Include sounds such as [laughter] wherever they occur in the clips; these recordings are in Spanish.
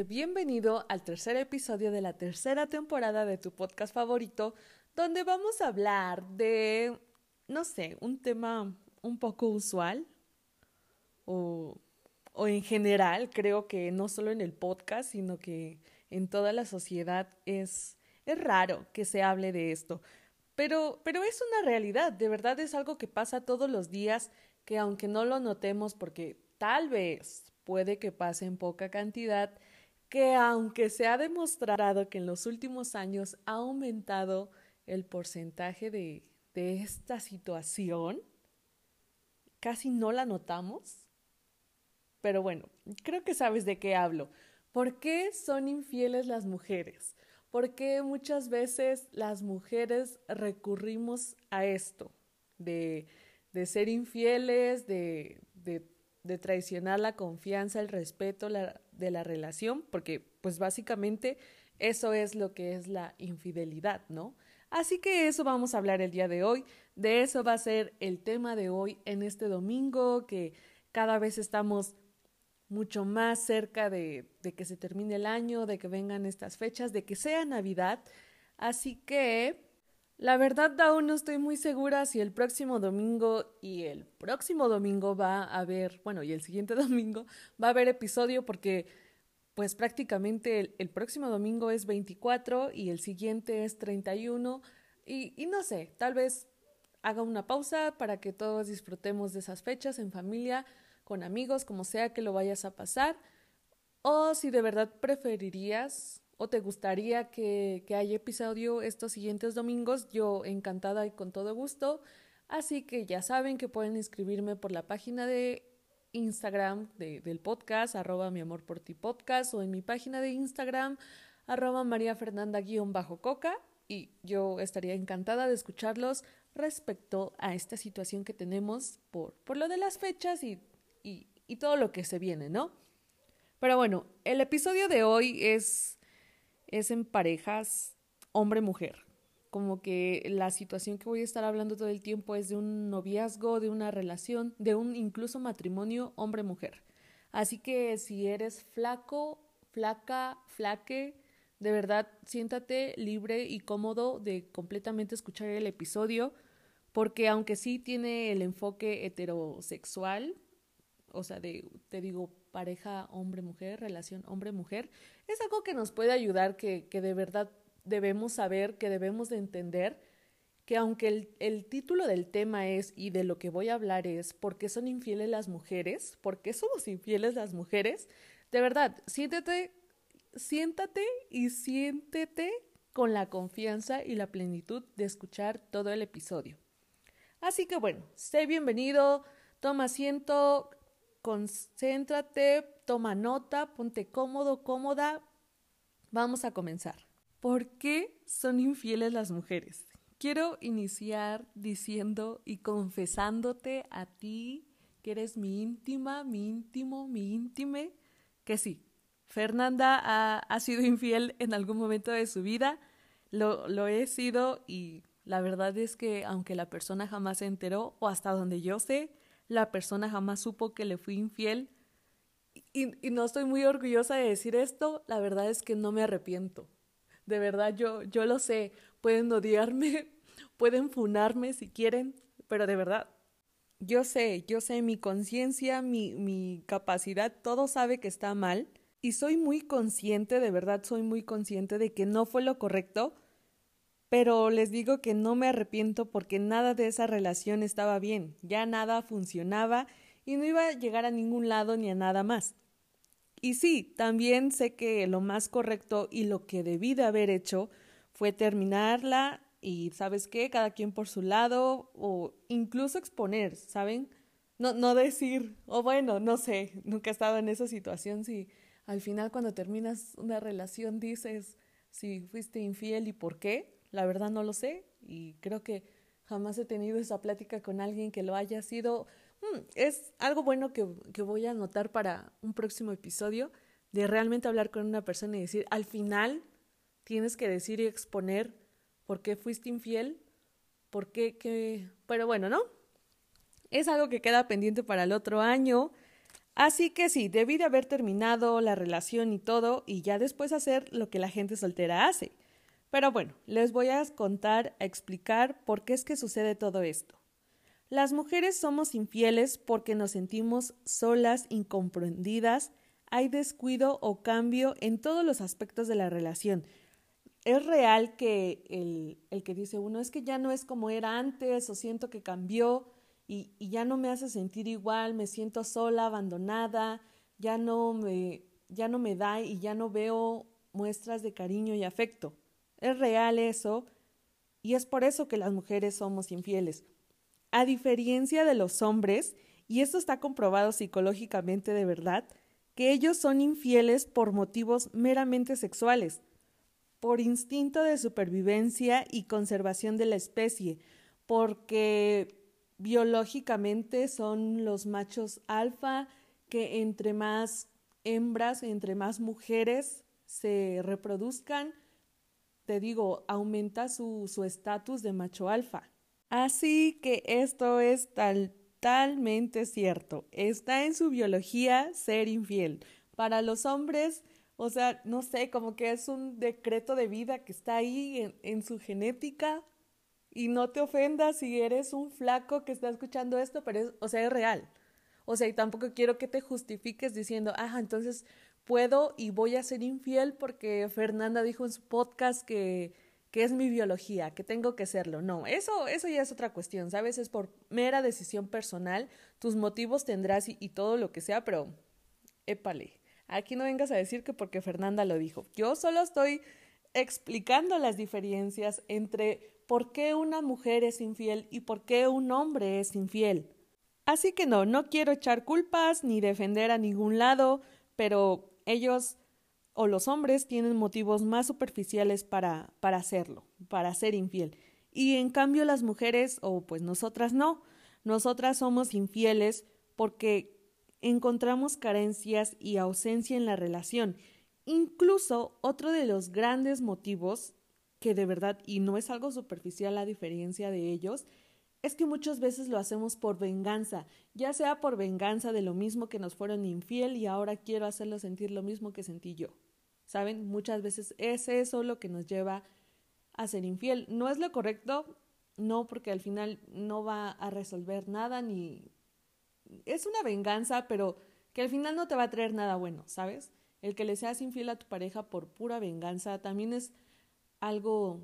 bienvenido al tercer episodio de la tercera temporada de tu podcast favorito, donde vamos a hablar de, no sé, un tema un poco usual o, o en general, creo que no solo en el podcast, sino que en toda la sociedad es, es raro que se hable de esto. Pero, pero es una realidad, de verdad es algo que pasa todos los días, que aunque no lo notemos porque tal vez puede que pase en poca cantidad, que aunque se ha demostrado que en los últimos años ha aumentado el porcentaje de, esta situación, casi no la notamos. Pero bueno, creo que sabes de qué hablo. ¿Por qué son infieles las mujeres? ¿Por qué muchas veces las mujeres recurrimos a esto? De, de ser infieles, de, de de traicionar la confianza, el respeto de la relación, porque pues básicamente eso es lo que es la infidelidad, ¿no? Así que eso vamos a hablar el día de hoy, de eso va a ser el tema de hoy en este domingo, que cada vez estamos mucho más cerca de, de que se termine el año, de que vengan estas fechas, de que sea Navidad. Así que la verdad aún no estoy muy segura si el próximo domingo y el próximo domingo va a haber, bueno, y el siguiente [laughs] domingo va a haber episodio porque pues prácticamente el, próximo domingo es 24 y el siguiente es 31 y, y no sé, tal vez haga una pausa para que todos disfrutemos de esas fechas en familia, con amigos, como sea que lo vayas a pasar, o si de verdad preferirías o te gustaría que, que haya episodio estos siguientes domingos, yo encantada y con todo gusto. Así que ya saben que pueden inscribirme por la página de Instagram del podcast, arroba mi amor por ti podcast, o en mi página de Instagram, arroba María Fernanda guion bajo coca, y yo estaría encantada de escucharlos respecto a esta situación que tenemos por, por lo de las fechas y, y, y todo lo que se viene, ¿no? Pero bueno, el episodio de hoy es es en parejas hombre-mujer. Como que la situación que voy a estar hablando todo el tiempo es de un noviazgo, de una relación, de un incluso matrimonio hombre-mujer. Así que si eres flaco, flaca, flaque, de verdad siéntate libre y cómodo de completamente escuchar el episodio, porque aunque sí tiene el enfoque heterosexual, o sea, te digo, pareja hombre-mujer, relación hombre-mujer, es algo que nos puede ayudar, que, que, de verdad debemos saber, que debemos de entender, que aunque el, el, título del tema es y de lo que voy a hablar es ¿por qué son infieles las mujeres? ¿Por qué somos infieles las mujeres? De verdad, siéntete, siéntate y siéntete con la confianza y la plenitud de escuchar todo el episodio. Así que bueno, sé bienvenido, toma asiento, concéntrate, toma nota, ponte cómodo, cómoda. Vamos a comenzar. ¿Por qué son infieles las mujeres? Quiero iniciar diciendo y confesándote a ti que eres mi íntima, mi íntimo, mi íntime, que sí, Fernanda ha, ha sido infiel en algún momento de su vida, lo, lo he sido y la verdad es que aunque la persona jamás se enteró o hasta donde yo sé, la persona jamás supo que le fui infiel. Y, no estoy muy orgullosa de decir esto, la verdad es que no me arrepiento. De verdad, yo, yo lo sé. Pueden odiarme, [laughs] pueden funarme si quieren, pero de verdad, yo sé, yo sé, mi conciencia, mi, mi capacidad, todo sabe que está mal. Y soy muy consciente, de verdad soy muy consciente de que no fue lo correcto, pero les digo que no me arrepiento porque nada de esa relación estaba bien, ya nada funcionaba y no iba a llegar a ningún lado ni a nada más. Y sí, también sé que lo más correcto y lo que debí de haber hecho fue terminarla y, ¿sabes qué? Cada quien por su lado o incluso exponer, ¿saben? No, no decir, o bueno, no sé, nunca he estado en esa situación si al final cuando terminas una relación dices si fuiste infiel y por qué. La verdad no lo sé y creo que jamás he tenido esa plática con alguien que lo haya sido. Mm, es algo bueno que, que voy a anotar para un próximo episodio, de realmente hablar con una persona y decir, al final tienes que decir y exponer por qué fuiste infiel, por qué, que... Pero bueno, ¿no? Es algo que queda pendiente para el otro año. Así que sí, debí de haber terminado la relación y todo y ya después hacer lo que la gente soltera hace. Pero bueno, les voy a contar, a explicar por qué es que sucede todo esto. Las mujeres somos infieles porque nos sentimos solas, incomprendidas, hay descuido o cambio en todos los aspectos de la relación. Es real que el, el que dice uno es que ya no es como era antes o siento que cambió, y, ya no me hace sentir igual, me siento sola, abandonada, ya no me, ya no me da y ya no veo muestras de cariño y afecto. Es real eso y es por eso que las mujeres somos infieles. A diferencia de los hombres, y esto está comprobado psicológicamente de verdad, que ellos son infieles por motivos meramente sexuales, por instinto de supervivencia y conservación de la especie, porque biológicamente son los machos alfa que entre más hembras, entre más mujeres se reproduzcan, te digo, aumenta su estatus de macho alfa. Así que esto es totalmente cierto. Está en su biología ser infiel. Para los hombres, o sea, no sé, como que es un decreto de vida que está ahí en, en su genética y no te ofendas si eres un flaco que está escuchando esto, pero es, o sea, es real. O sea, y tampoco quiero que te justifiques diciendo, ah, entonces puedo y voy a ser infiel porque Fernanda dijo en su podcast que, que es mi biología, que tengo que serlo. No, eso, eso ya es otra cuestión, ¿sabes? Es por mera decisión personal, tus motivos tendrás y, y todo lo que sea, pero épale, aquí no vengas a decir que porque Fernanda lo dijo. Yo solo estoy explicando las diferencias entre por qué una mujer es infiel y por qué un hombre es infiel. Así que no, no quiero echar culpas ni defender a ningún lado, pero ellos o los hombres tienen motivos más superficiales para, para hacerlo, para ser infiel. Y en cambio las mujeres, o pues nosotras no, nosotras somos infieles porque encontramos carencias y ausencia en la relación. Incluso otro de los grandes motivos que de verdad, y no es algo superficial a diferencia de ellos, es que muchas veces lo hacemos por venganza, ya sea por venganza de lo mismo que nos fueron infiel y ahora quiero hacerlo sentir lo mismo que sentí yo. ¿Saben? Muchas veces es eso lo que nos lleva a ser infiel. No es lo correcto, no, porque al final no va a resolver nada ni... Es una venganza, pero que al final no te va a traer nada bueno, ¿sabes? El que le seas infiel a tu pareja por pura venganza también es algo,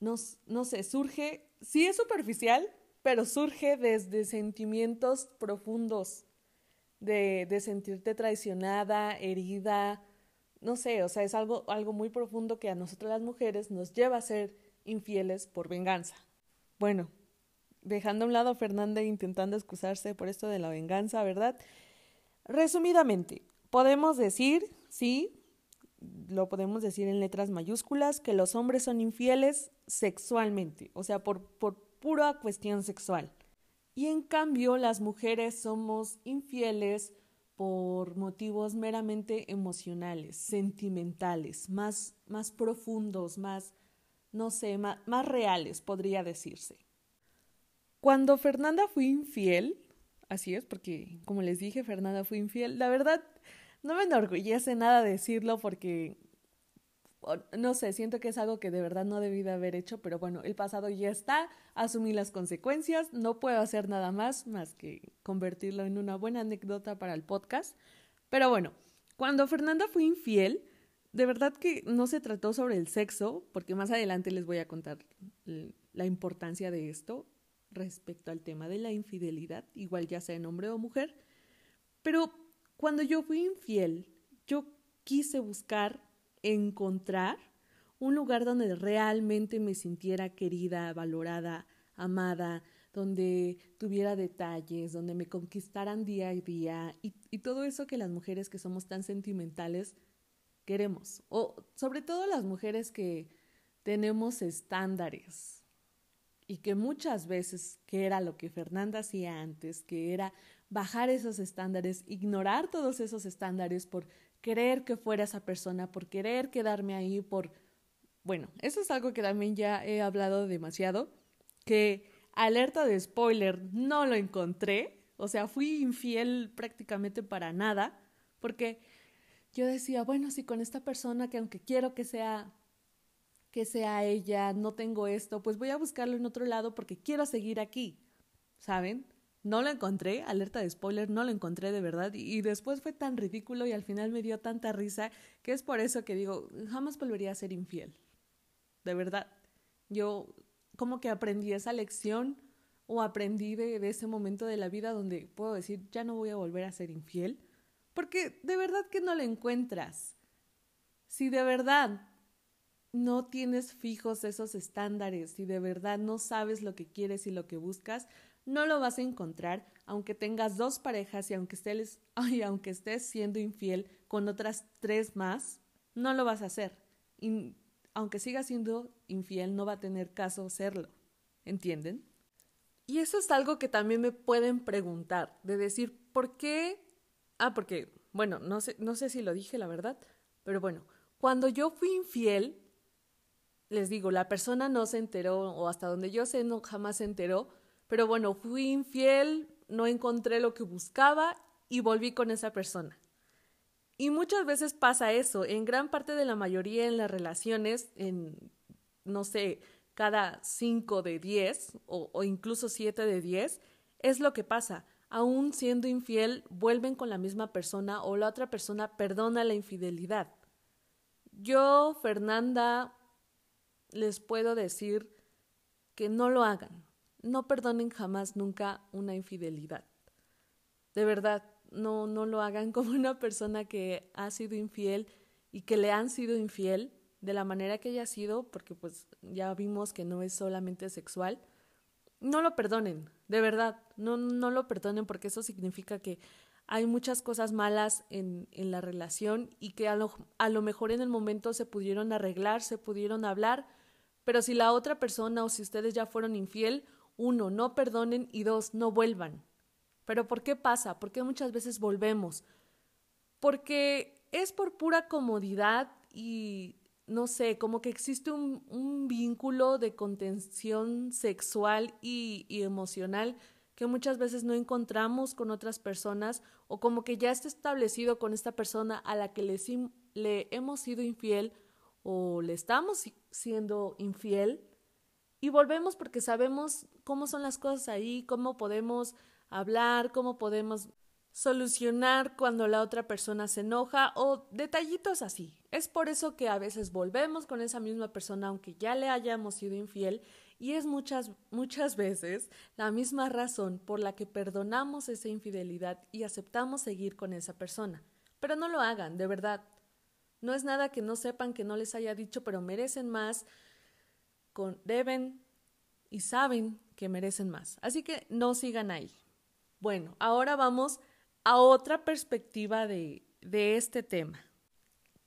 no, no sé, surge, sí es superficial, pero surge desde sentimientos profundos, de, de sentirte traicionada, herida, no sé, o sea, es algo, algo muy profundo que a nosotras las mujeres nos lleva a ser infieles por venganza. Bueno, dejando a un lado a Fernanda intentando excusarse por esto de la venganza, ¿verdad? Resumidamente, podemos decir, sí, lo podemos decir en letras mayúsculas, que los hombres son infieles sexualmente, o sea, por, por pura cuestión sexual. Y en cambio, las mujeres somos infieles por motivos meramente emocionales, sentimentales, más, más profundos, más, no sé, más, más reales, podría decirse. Cuando Fernanda fue infiel, así es, porque como les dije, Fernanda fue infiel, la verdad no me enorgullece nada decirlo porque, no sé, siento que es algo que de verdad no debí de haber hecho, pero bueno, el pasado ya está, asumí las consecuencias, no puedo hacer nada más más que convertirlo en una buena anécdota para el podcast. Pero bueno, cuando Fernanda fue infiel, de verdad que no se trató sobre el sexo, porque más adelante les voy a contar la importancia de esto respecto al tema de la infidelidad, igual ya sea en hombre o mujer, pero cuando yo fui infiel, yo quise buscar, encontrar un lugar donde realmente me sintiera querida, valorada, amada, donde tuviera detalles, donde me conquistaran día a día y, y, todo eso que las mujeres que somos tan sentimentales queremos. O sobre todo las mujeres que tenemos estándares y que muchas veces, que era lo que Fernanda hacía antes, que era bajar esos estándares, ignorar todos esos estándares por querer que fuera esa persona, por querer quedarme ahí, por... Bueno, eso es algo que también ya he hablado demasiado, que alerta de spoiler, no lo encontré, O sea, fui infiel prácticamente para nada, porque yo decía, bueno, si con esta persona que aunque quiero que sea que sea ella, no tengo esto, pues voy a buscarlo en otro lado porque quiero seguir aquí. ¿Saben? No lo encontré, alerta de spoiler, no lo encontré de verdad y, después fue tan ridículo y al final me dio tanta risa que es por eso que digo, jamás volvería a ser infiel. De verdad. Yo como que aprendí esa lección o aprendí de, de ese momento de la vida donde puedo decir, ya no voy a volver a ser infiel, porque de verdad que no lo encuentras. Si de verdad no tienes fijos esos estándares, si de verdad no sabes lo que quieres y lo que buscas, no lo vas a encontrar aunque tengas dos parejas y aunque estés, [laughs] aunque estés siendo infiel con otras tres más, no lo vas a hacer. Y aunque sigas siendo infiel, no va a tener caso serlo. ¿Entienden? Y eso es algo que también me pueden preguntar, de decir, ¿por qué? Ah, porque, bueno, no sé, no sé si lo dije, la verdad, pero bueno, cuando yo fui infiel, les digo, la persona no se enteró, o hasta donde yo sé, no jamás se enteró, pero bueno, fui infiel, no encontré lo que buscaba y volví con esa persona. Y muchas veces pasa eso, en gran parte de la mayoría en las relaciones, en, no sé, cada cinco de diez o, o incluso siete de diez, es lo que pasa. Aún siendo infiel, vuelven con la misma persona o la otra persona perdona la infidelidad. Yo, Fernanda, les puedo decir que no lo hagan. No perdonen jamás nunca una infidelidad. De verdad, no, no lo hagan [laughs] como una persona que ha sido infiel y que le han sido infiel de la manera que haya sido, porque pues ya vimos que no es solamente sexual. No lo perdonen, de verdad, no, no lo perdonen porque eso significa que hay muchas cosas malas en, en la relación y que a lo, a lo mejor en el momento se pudieron arreglar, se pudieron hablar, pero si la otra persona o si ustedes ya fueron infiel, uno, no perdonen y dos, no vuelvan. Pero ¿por qué pasa? ¿Por qué muchas veces volvemos? Porque es por pura comodidad y no sé, como que existe un, un vínculo de contención sexual y, emocional que muchas veces no encontramos con otras personas o como que ya está establecido con esta persona a la que le hemos sido infiel o le estamos siendo infiel y volvemos porque sabemos cómo son las cosas ahí, cómo podemos hablar, cómo podemos solucionar cuando la otra persona se enoja o detallitos así. Es por eso que a veces volvemos con esa misma persona aunque ya le hayamos sido infiel y es muchas muchas veces la misma razón por la que perdonamos esa infidelidad y aceptamos seguir con esa persona. Pero no lo hagan, de verdad. No es nada que no sepan que no les haya dicho, pero merecen más, deben y saben que merecen más. Así que no sigan ahí. Bueno, ahora vamos a otra perspectiva de, de este tema.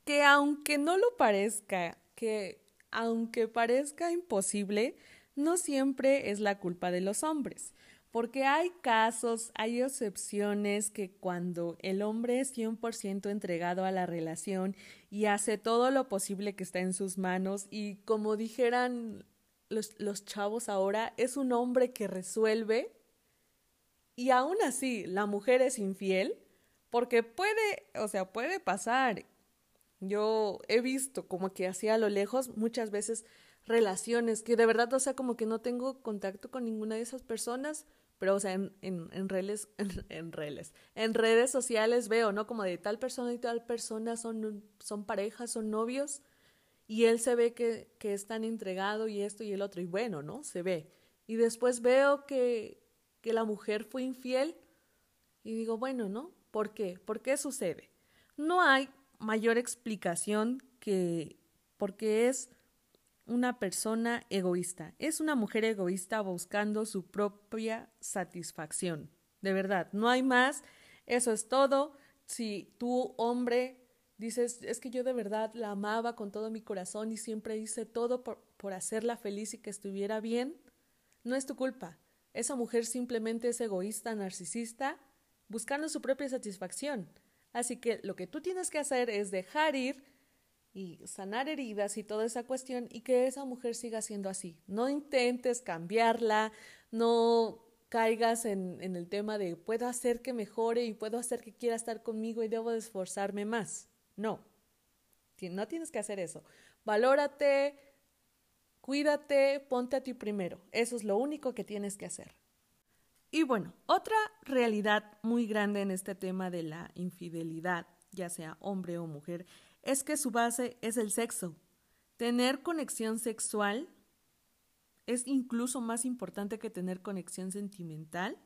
Que aunque no lo parezca, que aunque parezca imposible, no siempre es la culpa de los hombres. Porque hay casos, hay excepciones que cuando el hombre es 100% entregado a la relación y hace todo lo posible que está en sus manos y como dijeran los, los chavos ahora, es un hombre que resuelve y aún así la mujer es infiel, porque puede, o sea, puede pasar. Yo he visto como que así a lo lejos muchas veces relaciones que de verdad, o sea, como que no tengo contacto con ninguna de esas personas, pero o sea, en, en, redes, en, redes, [laughs] en redes sociales veo, ¿no? Como de tal persona y tal persona son, son parejas, son novios, y él se ve que, que es tan entregado y esto y el otro, y bueno, ¿no? Se ve. Y después veo que, que la mujer fue infiel, y digo, bueno, ¿no? ¿Por qué? ¿Por qué sucede? No hay mayor explicación que porque es una persona egoísta. Es una mujer egoísta buscando su propia satisfacción. De verdad, no hay más. Eso es todo. Si tú, hombre, dices, es que yo de verdad la amaba con todo mi corazón y siempre hice todo por, por hacerla feliz y que estuviera bien, no es tu culpa. Esa mujer simplemente es egoísta, narcisista, buscando su propia satisfacción. Así que lo que tú tienes que hacer es dejar ir y sanar heridas y toda esa cuestión y que esa mujer siga siendo así. No intentes cambiarla, no caigas en, en el tema de puedo hacer que mejore y puedo hacer que quiera estar conmigo y debo de esforzarme más. No, no tienes que hacer eso. Valórate, cuídate, ponte a ti primero. Eso es lo único que tienes que hacer. Y bueno, otra realidad muy grande en este tema de la infidelidad, ya sea hombre o mujer, es que su base es el sexo. Tener conexión sexual es incluso más importante que tener conexión sentimental.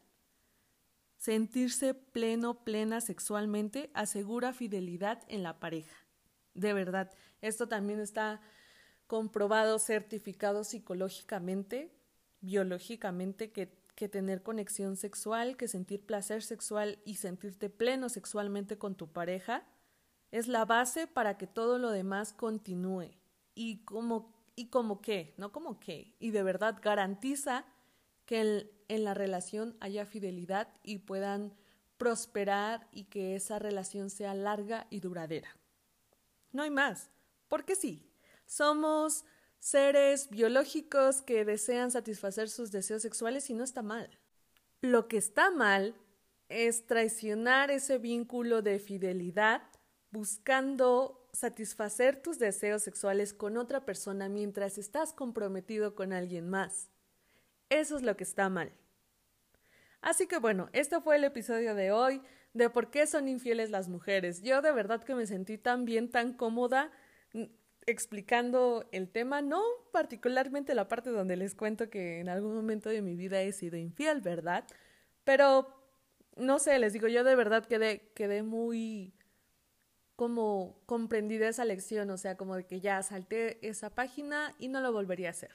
Sentirse pleno, plena sexualmente asegura fidelidad en la pareja. De verdad, esto también está comprobado, certificado psicológicamente, biológicamente, que, que tener conexión sexual, que sentir placer sexual y sentirte pleno sexualmente con tu pareja es la base para que todo lo demás continúe. Y como y como que, no como que, y de verdad garantiza que en, la relación haya fidelidad y puedan prosperar y que esa relación sea larga y duradera. No hay más, porque sí, somos seres biológicos que desean satisfacer sus deseos sexuales y no está mal. Lo que está mal es traicionar ese vínculo de fidelidad buscando satisfacer tus deseos sexuales con otra persona mientras estás comprometido con alguien más. Eso es lo que está mal. Así que bueno, este fue el episodio de hoy de por qué son infieles las mujeres. Yo de verdad que me sentí tan bien, tan cómoda mm, explicando el tema, no particularmente la parte donde les cuento que en algún momento de mi vida he sido infiel, ¿verdad? Pero no sé, les digo, yo de verdad quedé, quedé muy como comprendida esa lección, o sea, como de que ya salté esa página y no lo volvería a hacer.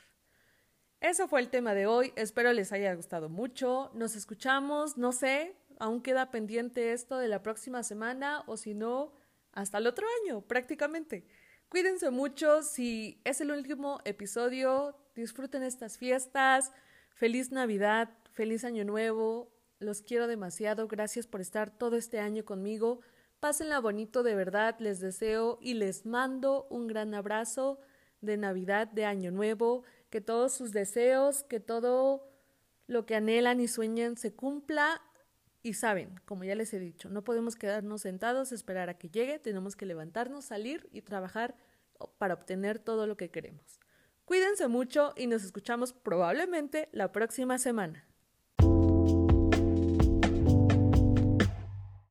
Eso fue el tema de hoy, espero les haya gustado mucho, nos escuchamos, no sé, aún queda pendiente esto de la próxima semana o si no, hasta el otro año prácticamente. Cuídense mucho, si es el último episodio, disfruten estas fiestas, feliz Navidad, feliz Año Nuevo, los quiero demasiado, gracias por estar todo este año conmigo. Pásenla bonito de verdad, les deseo y les mando un gran abrazo de Navidad, de Año Nuevo, que todos sus deseos, que todo lo que anhelan y sueñan se cumpla. Y saben, como ya les he dicho, no podemos quedarnos sentados, esperar a que llegue, tenemos que levantarnos, salir y trabajar para obtener todo lo que queremos. Cuídense mucho y nos escuchamos probablemente la próxima semana.